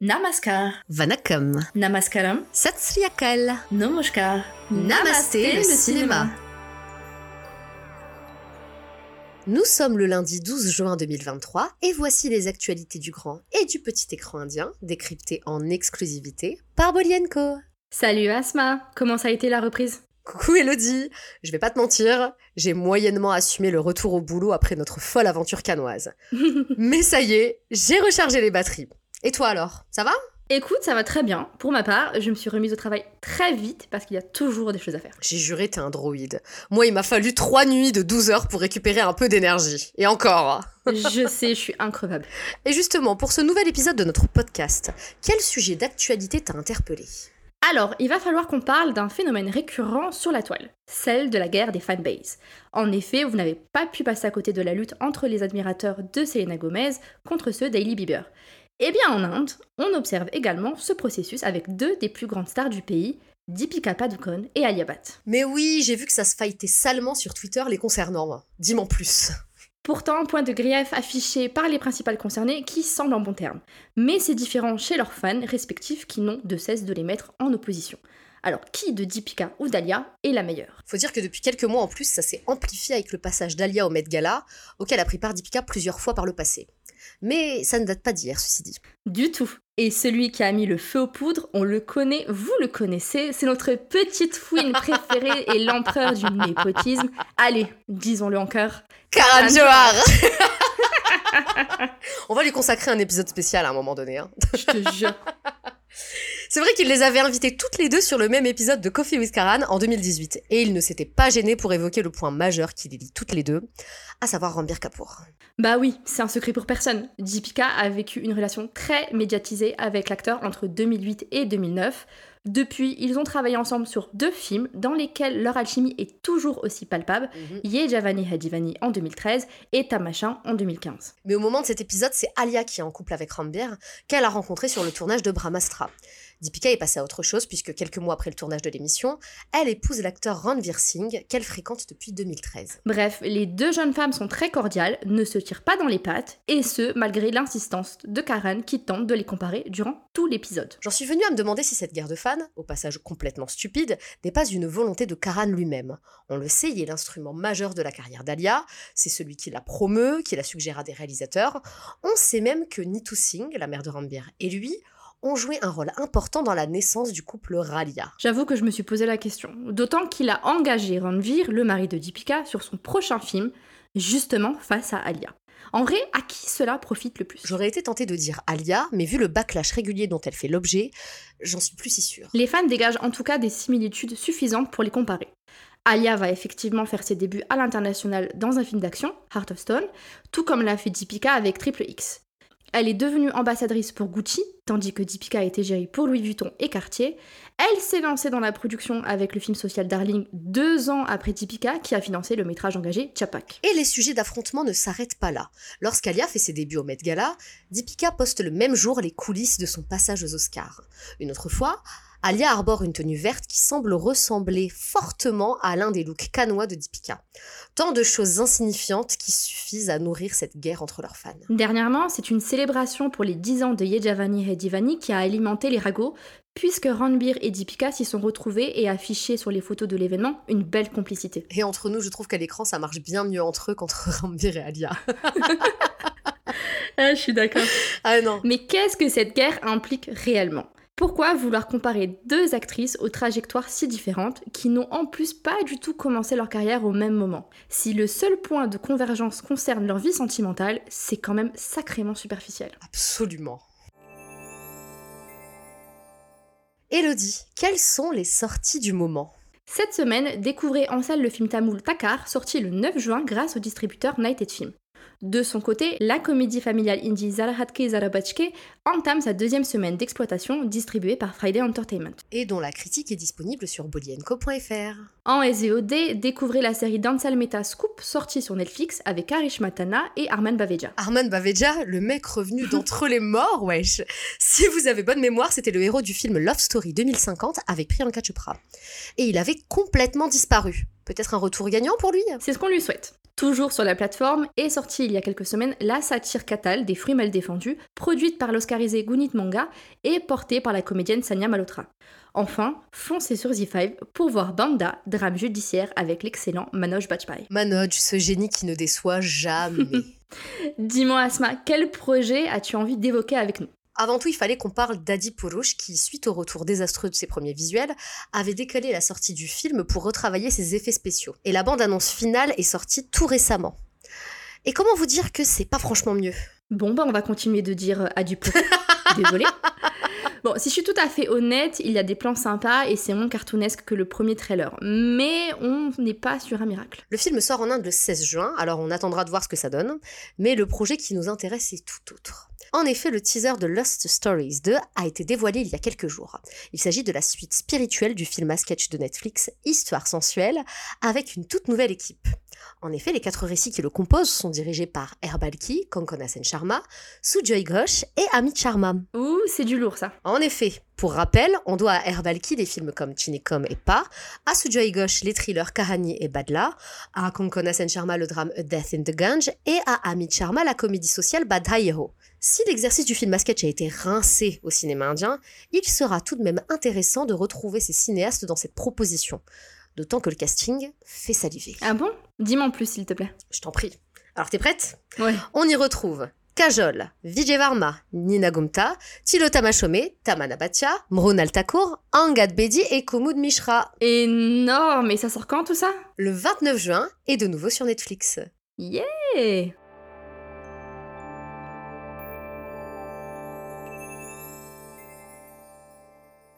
Namaskar, Vanakkam, Namaskaram, Satsriyakal, Namaskar, Namasté le cinéma. Nous sommes le lundi 12 juin 2023 et voici les actualités du grand et du petit écran indien décryptées en exclusivité par Bolienko. Salut Asma, comment ça a été la reprise? Coucou Elodie, je vais pas te mentir, j'ai moyennement assumé le retour au boulot après notre folle aventure canoise. Mais ça y est, j'ai rechargé les batteries. Et toi alors, ça va? Écoute, ça va très bien. Pour ma part, je me suis remise au travail très vite parce qu'il y a toujours des choses à faire. J'ai juré, t'es un droïde. Moi, il m'a fallu trois nuits de 12 heures pour récupérer un peu d'énergie. Et encore. je sais, je suis increvable. Et justement, pour ce nouvel épisode de notre podcast, quel sujet d'actualité t'a interpellé? Alors, il va falloir qu'on parle d'un phénomène récurrent sur la toile, celle de la guerre des fanbases. En effet, vous n'avez pas pu passer à côté de la lutte entre les admirateurs de Selena Gomez contre ceux d'Hailey Bieber. Eh bien, en Inde, on observe également ce processus avec deux des plus grandes stars du pays, Deepika Padukone et Alia Bhatt. Mais oui, j'ai vu que ça se fightait salement sur Twitter les concernant. Dis-moi plus. Pourtant, point de grief affiché par les principales concernées qui semblent en bon terme. Mais c'est différent chez leurs fans respectifs qui n'ont de cesse de les mettre en opposition. Alors, qui de Deepika ou d'Alia est la meilleure? Faut dire que depuis quelques mois en plus, ça s'est amplifié avec le passage d'Alia au Met Gala, auquel a pris part Deepika plusieurs fois par le passé. Mais ça ne date pas d'hier, ceci dit. Du tout. Et celui qui a mis le feu aux poudres, on le connaît, vous le connaissez, c'est notre petite fouine préférée et l'empereur du népotisme. Allez, disons-le en cœur. Karan Johar On va lui consacrer un épisode spécial à un moment donné. Hein. Je te jure. C'est vrai qu'il les avait invitées toutes les deux sur le même épisode de Coffee with Karan en 2018, et il ne s'était pas gêné pour évoquer le point majeur qui les lie toutes les deux, à savoir Rambir Kapoor. Bah oui, c'est un secret pour personne. Deepika a vécu une relation très médiatisée avec l'acteur entre 2008 et 2009. Depuis, ils ont travaillé ensemble sur deux films dans lesquels leur alchimie est toujours aussi palpable, Ye Javani Hadivani en 2013 et Tamashin en 2015. Mais au moment de cet épisode, c'est Alia qui est en couple avec Rambir, qu'elle a rencontré sur le tournage de Brahmastra. Deepika est passée à autre chose puisque quelques mois après le tournage de l'émission, elle épouse l'acteur Ranveer Singh qu'elle fréquente depuis 2013. Bref, les deux jeunes femmes sont très cordiales, ne se tirent pas dans les pattes, et ce, malgré l'insistance de Karen qui tente de les comparer durant tout l'épisode. J'en suis venue à me demander si cette guerre de fans, au passage complètement stupide, n'est pas une volonté de Karan lui-même. On le sait, il est l'instrument majeur de la carrière d'Alia, c'est celui qui la promeut, qui la suggère à des réalisateurs. On sait même que Neetu Singh, la mère de Ranbir, et lui ont joué un rôle important dans la naissance du couple Ralia. J'avoue que je me suis posé la question, d'autant qu'il a engagé Ranveer, le mari de Deepika, sur son prochain film, justement face à Alia. En vrai, à qui cela profite le plus? J'aurais été tentée de dire Alia, mais vu le backlash régulier dont elle fait l'objet, j'en suis plus si sûre. Les fans dégagent en tout cas des similitudes suffisantes pour les comparer. Alia va effectivement faire ses débuts à l'international dans un film d'action, Heart of Stone, tout comme l'a fait Deepika avec Triple X. Elle est devenue ambassadrice pour Gucci, tandis que Deepika a été gérée pour Louis Vuitton et Cartier. Elle s'est lancée dans la production avec le film social Darling deux ans après Deepika, qui a financé le métrage engagé Chapak. Et les sujets d'affrontement ne s'arrêtent pas là. Lorsqu'Alia fait ses débuts au Met Gala, Deepika poste le même jour les coulisses de son passage aux Oscars. Une autre fois, Alia arbore une tenue verte qui semble ressembler fortement à l'un des looks canois de Deepika. Tant de choses insignifiantes qui suffisent à nourrir cette guerre entre leurs fans. Dernièrement, c'est une célébration pour les 10 ans de Yejavani et Divani qui a alimenté les ragots, puisque Ranbir et Deepika s'y sont retrouvés et affiché sur les photos de l'événement une belle complicité. Et entre nous, je trouve qu'à l'écran, ça marche bien mieux entre eux qu'entre Ranbir et Alia. ah, je suis d'accord. Ah non. Mais qu'est-ce que cette guerre implique réellement? Pourquoi vouloir comparer deux actrices aux trajectoires si différentes qui n'ont en plus pas du tout commencé leur carrière au même moment? Si le seul point de convergence concerne leur vie sentimentale, c'est quand même sacrément superficiel. Absolument. Elodie, quelles sont les sorties du moment? Cette semaine, découvrez en salle le film tamoul Takar, sorti le 9 juin grâce au distributeur Nighted Film. De son côté, la comédie familiale indie Zarahatke Zarabachke entame sa deuxième semaine d'exploitation distribuée par Friday Entertainment. Et dont la critique est disponible sur bolienko.fr. En SVOD, découvrez la série Dansal Meta Scoop sortie sur Netflix avec Arish Matana et Arman Baveja. Arman Baveja, le mec revenu d'entre les morts, wesh Si vous avez bonne mémoire, c'était le héros du film Love Story 2050 avec Priyanka Chopra. Et il avait complètement disparu. Peut-être un retour gagnant pour lui? C'est ce qu'on lui souhaite. Toujours sur la plateforme est sortie il y a quelques semaines la satire Catal des fruits mal défendus, produite par l'oscarisé Gunit Manga et portée par la comédienne Sanya Malhotra. Enfin, foncez sur Z5 pour voir Banda, drame judiciaire avec l'excellent Manoj Bajpayee. Manoj, ce génie qui ne déçoit jamais. Dis-moi Asma, quel projet as-tu envie d'évoquer avec nous? Avant tout, il fallait qu'on parle d'Adi Purush qui, suite au retour désastreux de ses premiers visuels, avait décalé la sortie du film pour retravailler ses effets spéciaux. Et la bande-annonce finale est sortie tout récemment. Et comment vous dire que c'est pas franchement mieux? Bon, bah on va continuer de dire Adi Purush. Désolée. Si je suis tout à fait honnête, il y a des plans sympas et c'est moins cartoonesque que le premier trailer. Mais on n'est pas sur un miracle. Le film sort en Inde le 16 juin, alors on attendra de voir ce que ça donne. Mais le projet qui nous intéresse est tout autre. En effet, le teaser de Lost Stories 2 a été dévoilé il y a quelques jours. Il s'agit de la suite spirituelle du film à sketch de Netflix Histoire sensuelle, avec une toute nouvelle équipe. En effet, les quatre récits qui le composent sont dirigés par Herbalki, Konkona Sen Sharma, Sujoy Ghosh et Amit Sharma. Ouh, c'est du lourd ça. En effet, pour rappel, on doit à Herbalki des films comme Chinikom et Pa, à Sujoy Ghosh les thrillers Kahani et Badla, à Konkona Sen Sharma le drame A Death in the Gange et à Amit Sharma la comédie sociale Badhayeho. Si l'exercice du film à sketch a été rincé au cinéma indien, il sera tout de même intéressant de retrouver ces cinéastes dans cette proposition. D'autant que le casting fait saliver. Ah bon? Dis-moi en plus, s'il te plaît. Je t'en prie. Alors, t'es prête? Ouais. On y retrouve Kajol, Vijay Varma, Nina Gumta, Tilota Machome, Tamana Bhatia, Mrunal Thakur, Angad Bedi et Kumud Mishra. Énorme Et ça sort quand tout ça? Le 29 juin et de nouveau sur Netflix. Yeah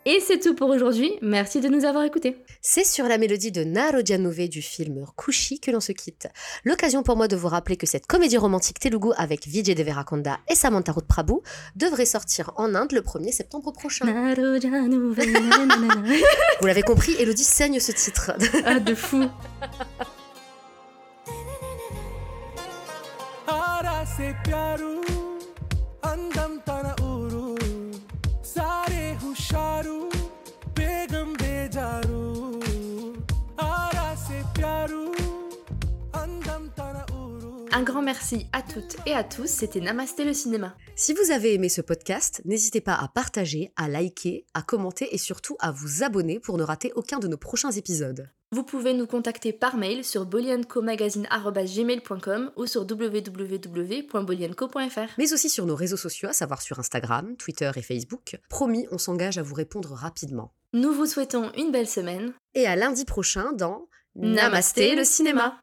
Et c'est tout pour aujourd'hui. Merci de nous avoir écoutés. C'est sur la mélodie de Naro Janove du film Kushi que l'on se quitte. L'occasion pour moi de vous rappeler que cette comédie romantique Telugu avec Vijay Deverakonda et Samantha Ruth Prabhu devrait sortir en Inde le 1er septembre prochain. vous l'avez compris, Elodie saigne ce titre. ah, de fou. Un grand merci à toutes et à tous, c'était Namasté le cinéma. Si vous avez aimé ce podcast, n'hésitez pas à partager, à liker, à commenter et surtout à vous abonner pour ne rater aucun de nos prochains épisodes. Vous pouvez nous contacter par mail sur boliancomagazine.gmail.com ou sur www.bolianco.fr. Mais aussi sur nos réseaux sociaux, à savoir sur Instagram, Twitter et Facebook. Promis, on s'engage à vous répondre rapidement. Nous vous souhaitons une belle semaine. Et à lundi prochain dans Namasté le cinéma.